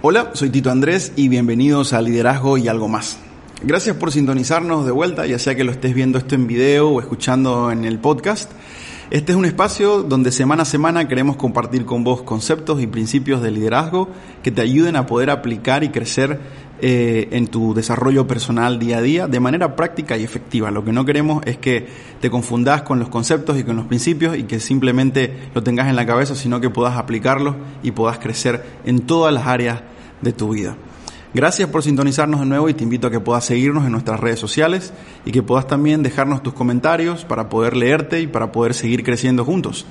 Hola, soy Tito Andrés y bienvenidos a Liderazgo y algo más. Gracias por sintonizarnos de vuelta, ya sea que lo estés viendo esto en video o escuchando en el podcast. Este es un espacio donde semana a semana queremos compartir con vos conceptos y principios de liderazgo que te ayuden a poder aplicar y crecer eh, en tu desarrollo personal día a día de manera práctica y efectiva. Lo que no queremos es que te confundas con los conceptos y con los principios y que simplemente lo tengas en la cabeza, sino que puedas aplicarlos y puedas crecer en todas las áreas de tu vida. Gracias por sintonizarnos de nuevo y te invito a que puedas seguirnos en nuestras redes sociales y que puedas también dejarnos tus comentarios para poder leerte y para poder seguir creciendo juntos.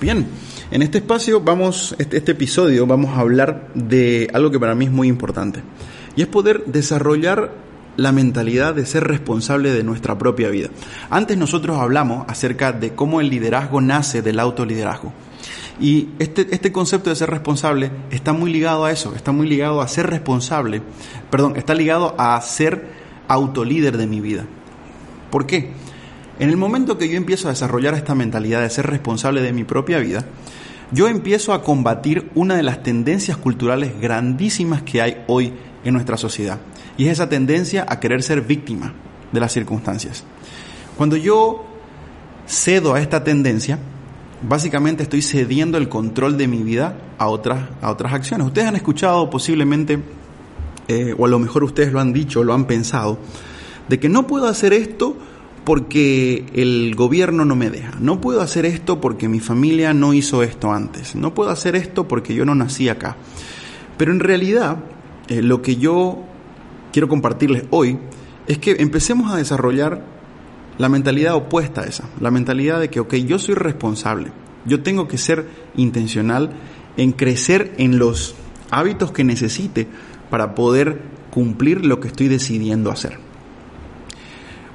Bien, en este espacio vamos, este, este episodio vamos a hablar de algo que para mí es muy importante y es poder desarrollar la mentalidad de ser responsable de nuestra propia vida. Antes nosotros hablamos acerca de cómo el liderazgo nace del autoliderazgo. Y este, este concepto de ser responsable está muy ligado a eso, está muy ligado a ser responsable, perdón, está ligado a ser autolíder de mi vida. ¿Por qué? En el momento que yo empiezo a desarrollar esta mentalidad de ser responsable de mi propia vida, yo empiezo a combatir una de las tendencias culturales grandísimas que hay hoy en nuestra sociedad. Y es esa tendencia a querer ser víctima de las circunstancias. Cuando yo cedo a esta tendencia, básicamente estoy cediendo el control de mi vida a otras, a otras acciones. Ustedes han escuchado posiblemente, eh, o a lo mejor ustedes lo han dicho, lo han pensado, de que no puedo hacer esto porque el gobierno no me deja, no puedo hacer esto porque mi familia no hizo esto antes, no puedo hacer esto porque yo no nací acá. Pero en realidad, eh, lo que yo quiero compartirles hoy es que empecemos a desarrollar la mentalidad opuesta a esa, la mentalidad de que, ok, yo soy responsable, yo tengo que ser intencional en crecer en los hábitos que necesite para poder cumplir lo que estoy decidiendo hacer.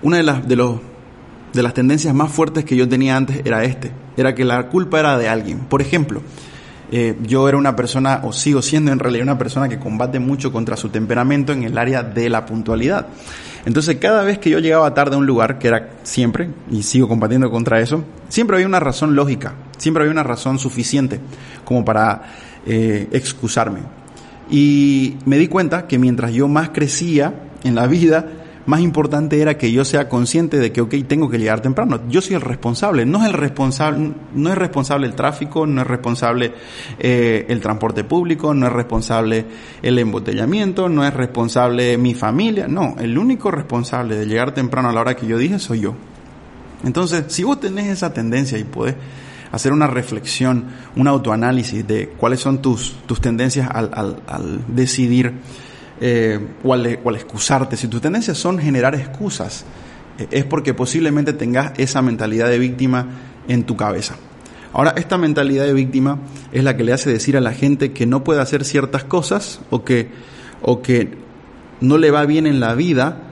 Una de las, de, los, de las tendencias más fuertes que yo tenía antes era este, era que la culpa era de alguien. Por ejemplo, eh, yo era una persona, o sigo siendo en realidad una persona que combate mucho contra su temperamento en el área de la puntualidad. Entonces, cada vez que yo llegaba tarde a un lugar, que era siempre, y sigo combatiendo contra eso, siempre había una razón lógica, siempre había una razón suficiente como para eh, excusarme. Y me di cuenta que mientras yo más crecía en la vida, más importante era que yo sea consciente de que, ok, tengo que llegar temprano. Yo soy el responsable, no es el responsable, no es responsable el tráfico, no es responsable eh, el transporte público, no es responsable el embotellamiento, no es responsable mi familia, no, el único responsable de llegar temprano a la hora que yo dije soy yo. Entonces, si vos tenés esa tendencia y podés hacer una reflexión, un autoanálisis de cuáles son tus, tus tendencias al, al, al decidir eh, o, al, excusarte, si tus tendencias son generar excusas, eh, es porque posiblemente tengas esa mentalidad de víctima en tu cabeza. Ahora, esta mentalidad de víctima es la que le hace decir a la gente que no puede hacer ciertas cosas o que, o que no le va bien en la vida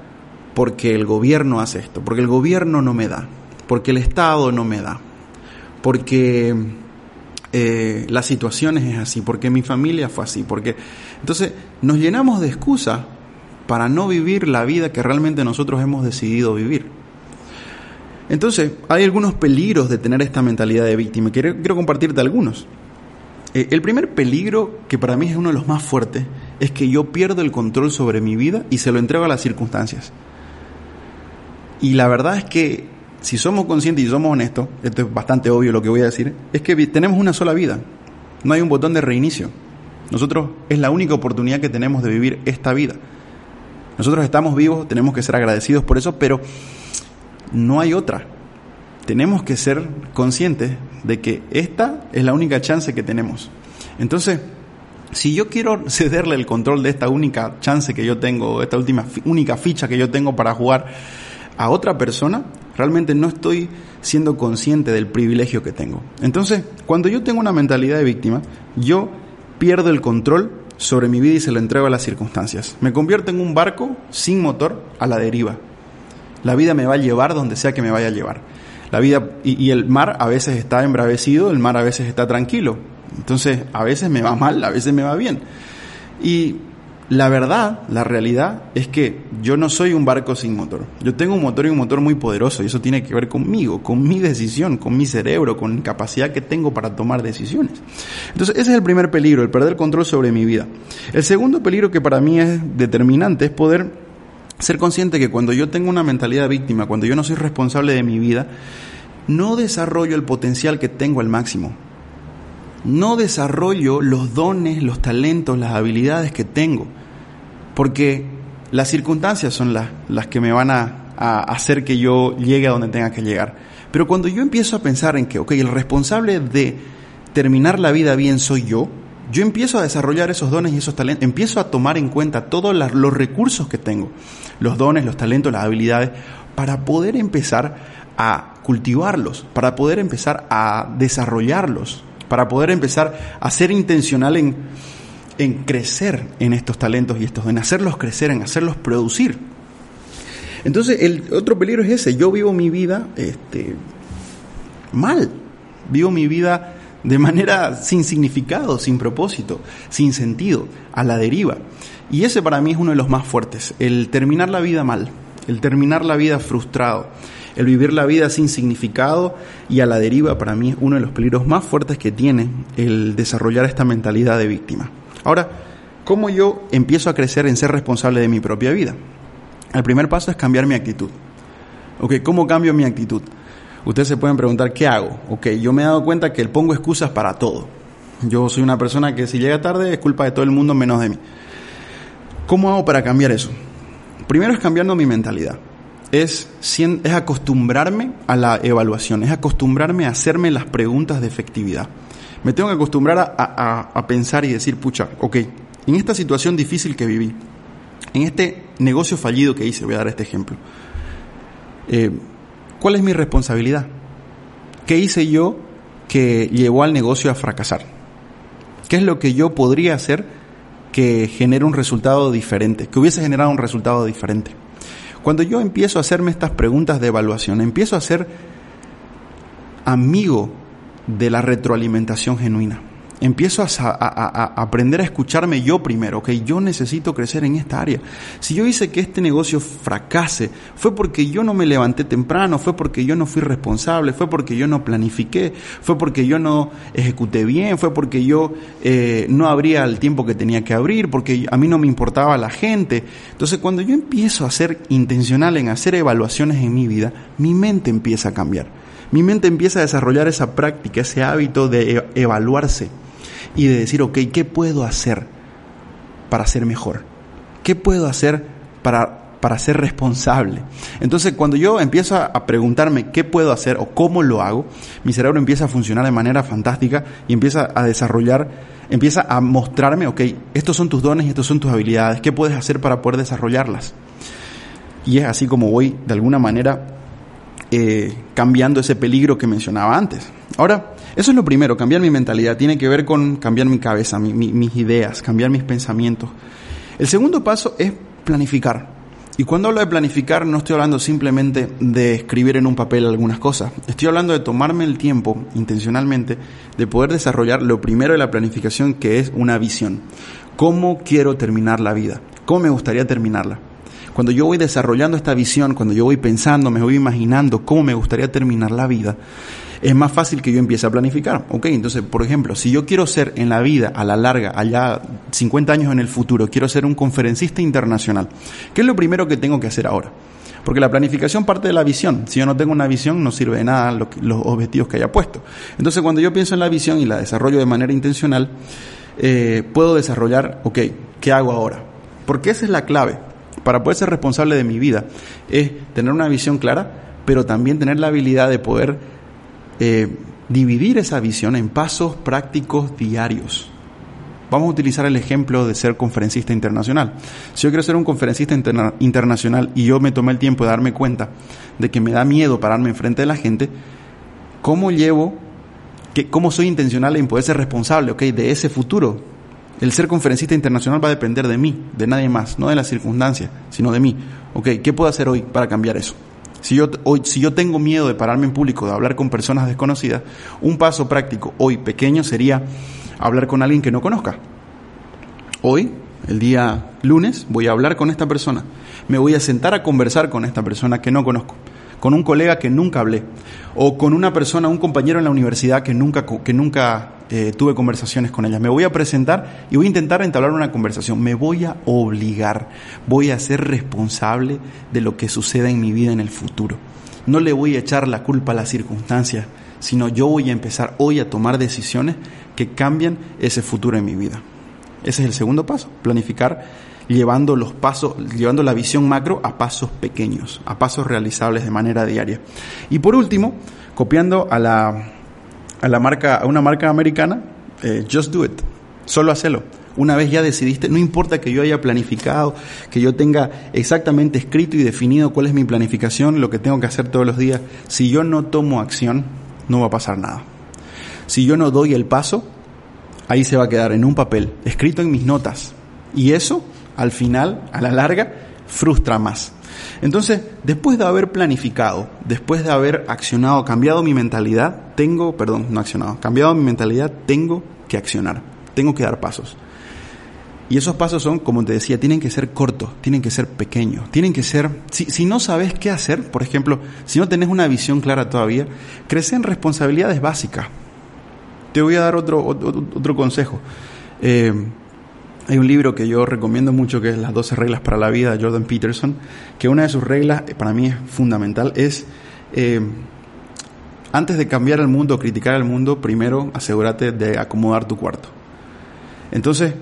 porque el gobierno hace esto, porque el gobierno no me da, porque el Estado no me da, porque eh, las situaciones es así, porque mi familia fue así, porque entonces nos llenamos de excusas para no vivir la vida que realmente nosotros hemos decidido vivir. Entonces, hay algunos peligros de tener esta mentalidad de víctima. Quiero, compartirte algunos. Eh, el primer peligro, que para mí es uno de los más fuertes, es que yo pierdo el control sobre mi vida y se lo entrego a las circunstancias. Y la verdad es que si somos conscientes y somos honestos, esto es bastante obvio lo que voy a decir, es que tenemos una sola vida. No hay un botón de reinicio. Nosotros es la única oportunidad que tenemos de vivir esta vida. Nosotros estamos vivos, tenemos que ser agradecidos por eso, pero no hay otra. Tenemos que ser conscientes de que esta es la única chance que tenemos. Entonces, si yo quiero cederle el control de esta única chance que yo tengo, esta última única ficha que yo tengo para jugar a otra persona, realmente no estoy siendo consciente del privilegio que tengo. Entonces, cuando yo tengo una mentalidad de víctima, yo pierdo el control sobre mi vida y se lo entrego a las circunstancias. Me convierto en un barco sin motor a la deriva. La vida me va a llevar donde sea que me vaya a llevar. La vida y, y el mar a veces está embravecido, el mar a veces está tranquilo. Entonces, a veces me va mal, a veces me va bien. Y la verdad, la realidad es que yo no soy un barco sin motor. Yo tengo un motor y un motor muy poderoso y eso tiene que ver conmigo, con mi decisión, con mi cerebro, con la capacidad que tengo para tomar decisiones. Entonces ese es el primer peligro, el perder control sobre mi vida. El segundo peligro que para mí es determinante es poder ser consciente que cuando yo tengo una mentalidad víctima, cuando yo no soy responsable de mi vida, no desarrollo el potencial que tengo al máximo no desarrollo los dones, los talentos, las habilidades que tengo, porque las circunstancias son las, las que me van a, hacer que yo llegue a donde tenga que llegar. Pero cuando yo empiezo a pensar en que, ok, el responsable de terminar la vida bien soy yo, yo empiezo a desarrollar esos dones y esos talentos, empiezo a tomar en cuenta todos los recursos que tengo, los dones, los talentos, las habilidades, para poder empezar a cultivarlos, para poder empezar a desarrollarlos para poder empezar a ser intencional en, en crecer en estos talentos y estos, en hacerlos crecer, en hacerlos producir. Entonces, el otro peligro es ese, yo vivo mi vida este, mal, vivo mi vida de manera sin significado, sin propósito, sin sentido, a la deriva. Y ese para mí es uno de los más fuertes, el terminar la vida mal, el terminar la vida frustrado, el vivir la vida sin significado y a la deriva para mí es uno de los peligros más fuertes que tiene el desarrollar esta mentalidad de víctima. Ahora, ¿cómo yo empiezo a crecer en ser responsable de mi propia vida? El primer paso es cambiar mi actitud. Ok, ¿cómo cambio mi actitud? Ustedes se pueden preguntar, ¿qué hago? Ok, yo me he dado cuenta que pongo excusas para todo. Yo soy una persona que si llega tarde es culpa de todo el mundo menos de mí. ¿Cómo hago para cambiar eso? Primero es cambiando mi mentalidad es, es acostumbrarme a la evaluación, es acostumbrarme a hacerme las preguntas de efectividad. Me tengo que acostumbrar a, pensar y decir, pucha, ok, en esta situación difícil que viví, en este negocio fallido que hice, voy a dar este ejemplo, eh, ¿cuál es mi responsabilidad? ¿Qué hice yo que llevó al negocio a fracasar? ¿Qué es lo que yo podría hacer que genere un resultado diferente, que hubiese generado un resultado diferente? Cuando yo empiezo a hacerme estas preguntas de evaluación, empiezo a ser amigo de la retroalimentación genuina empiezo a, aprender a escucharme yo primero, ok, yo necesito crecer en esta área. Si yo hice que este negocio fracase, fue porque yo no me levanté temprano, fue porque yo no fui responsable, fue porque yo no planifiqué, fue porque yo no ejecuté bien, fue porque yo eh, no abría el tiempo que tenía que abrir, porque a mí no me importaba la gente. Entonces cuando yo empiezo a ser intencional en hacer evaluaciones en mi vida, mi mente empieza a cambiar. Mi mente empieza a desarrollar esa práctica, ese hábito de e, evaluarse y de decir, ok, ¿qué puedo hacer para ser mejor? ¿Qué puedo hacer para, para ser responsable? Entonces, cuando yo empiezo a preguntarme qué puedo hacer o cómo lo hago, mi cerebro empieza a funcionar de manera fantástica y empieza a desarrollar, empieza a mostrarme, ok, estos son tus dones y estos son tus habilidades, ¿qué puedes hacer para poder desarrollarlas? Y es así como voy, de alguna manera, eh, cambiando ese peligro que mencionaba antes. Ahora, eso es lo primero, cambiar mi mentalidad, tiene que ver con cambiar mi cabeza, mis ideas, cambiar mis pensamientos. El segundo paso es planificar. Y cuando hablo de planificar no estoy hablando simplemente de escribir en un papel algunas cosas, estoy hablando de tomarme el tiempo intencionalmente de poder desarrollar lo primero de la planificación que es una visión. ¿Cómo quiero terminar la vida? ¿Cómo me gustaría terminarla? Cuando yo voy desarrollando esta visión, cuando yo voy pensando, me voy imaginando cómo me gustaría terminar la vida, es más fácil que yo empiece a planificar. Ok, entonces, por ejemplo, si yo quiero ser en la vida, a la larga, allá 50 años en el futuro, quiero ser un conferencista internacional, ¿qué es lo primero que tengo que hacer ahora? Porque la planificación parte de la visión. Si yo no tengo una visión, no sirve de nada los objetivos que haya puesto. Entonces, cuando yo pienso en la visión y la desarrollo de manera intencional, eh, puedo desarrollar, ok, ¿qué hago ahora? Porque esa es la clave para poder ser responsable de mi vida es tener una visión clara, pero también tener la habilidad de poder eh, dividir esa visión en pasos prácticos diarios. Vamos a utilizar el ejemplo de ser conferencista internacional. Si yo quiero ser un conferencista internacional y yo me tomé el tiempo de darme cuenta de que me da miedo pararme enfrente de la gente, ¿cómo llevo, que, cómo soy intencional en poder ser responsable okay, de ese futuro? El ser conferencista internacional va a depender de mí, de nadie más, no de las circunstancias, sino de mí. Ok, ¿qué puedo hacer hoy para cambiar eso? Si yo, hoy, si yo tengo miedo de pararme en público, de hablar con personas desconocidas, un paso práctico hoy pequeño sería hablar con alguien que no conozca. Hoy el día lunes voy a hablar con esta persona, me voy a sentar a conversar con esta persona que no conozco, con un colega que nunca hablé, o con una persona, un compañero en la universidad que nunca, que nunca eh, tuve conversaciones con ella. Me voy a presentar y voy a intentar entablar una conversación. Me voy a obligar, voy a ser responsable de lo que suceda en mi vida en el futuro. No le voy a echar la culpa a las circunstancias, sino yo voy a empezar hoy a tomar decisiones que cambien ese futuro en mi vida. Ese es el segundo paso, planificar llevando los pasos, llevando la visión macro a pasos pequeños, a pasos realizables de manera diaria. Y por último, copiando a la, a la marca, a una marca americana, eh, just do it, solo hacelo. Una vez ya decidiste, no importa que yo haya planificado, que yo tenga exactamente escrito y definido cuál es mi planificación, lo que tengo que hacer todos los días, si yo no tomo acción, no va a pasar nada. Si yo no doy el paso, ahí se va a quedar en un papel, escrito en mis notas. Y eso, al final, a la larga, frustra más. Entonces, después de haber planificado, después de haber accionado, cambiado mi mentalidad, tengo, perdón, no accionado, cambiado mi mentalidad, tengo que accionar, tengo que dar pasos. Y esos pasos son, como te decía, tienen que ser cortos, tienen que ser pequeños, tienen que ser, si, no sabes qué hacer, por ejemplo, si no tenés una visión clara todavía, crece en responsabilidades básicas. Te voy a dar otro, otro, consejo. Eh, hay un libro que yo recomiendo mucho que es Las 12 reglas para la vida de Jordan Peterson, que una de sus reglas, eh, para mí es fundamental, es eh, antes de cambiar el mundo, criticar el mundo, primero asegúrate de acomodar tu cuarto. Entonces,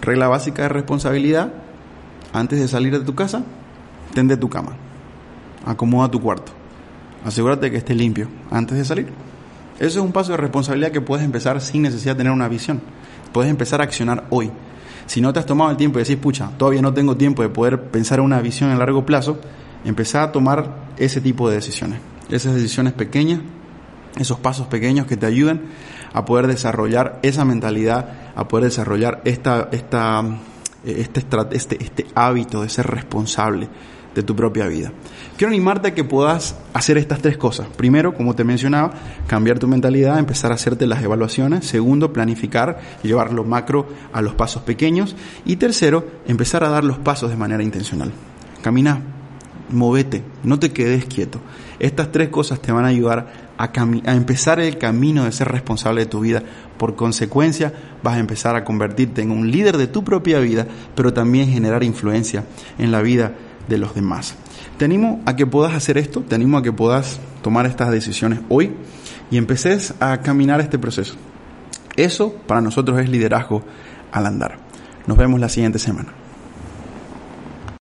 Regla básica de responsabilidad, antes de salir de tu casa, tende tu cama, acomoda tu cuarto, asegúrate que esté limpio antes de salir. Eso es un paso de responsabilidad que puedes empezar sin necesidad de tener una visión. Puedes empezar a accionar hoy. Si no te has tomado el tiempo y decís, pucha, todavía no tengo tiempo de poder pensar en una visión a largo plazo, empezar a tomar ese tipo de decisiones. Esas decisiones pequeñas, esos pasos pequeños que te ayudan a poder desarrollar esa mentalidad, a poder desarrollar esta, esta, este, este, este hábito de ser responsable de tu propia vida. Quiero animarte a que puedas hacer estas tres cosas. Primero, como te mencionaba, cambiar tu mentalidad, empezar a hacerte las evaluaciones. Segundo, planificar, llevar lo macro a los pasos pequeños. Y tercero, empezar a dar los pasos de manera intencional. Camina, movete, no te quedes quieto. Estas tres cosas te van a ayudar a, empezar el camino de ser responsable de tu vida. Por consecuencia, vas a empezar a convertirte en un líder de tu propia vida, pero también generar influencia en la vida de los demás. Te animo a que puedas hacer esto, te animo a que puedas tomar estas decisiones hoy y empeces a caminar este proceso. Eso para nosotros es liderazgo al andar. Nos vemos la siguiente semana.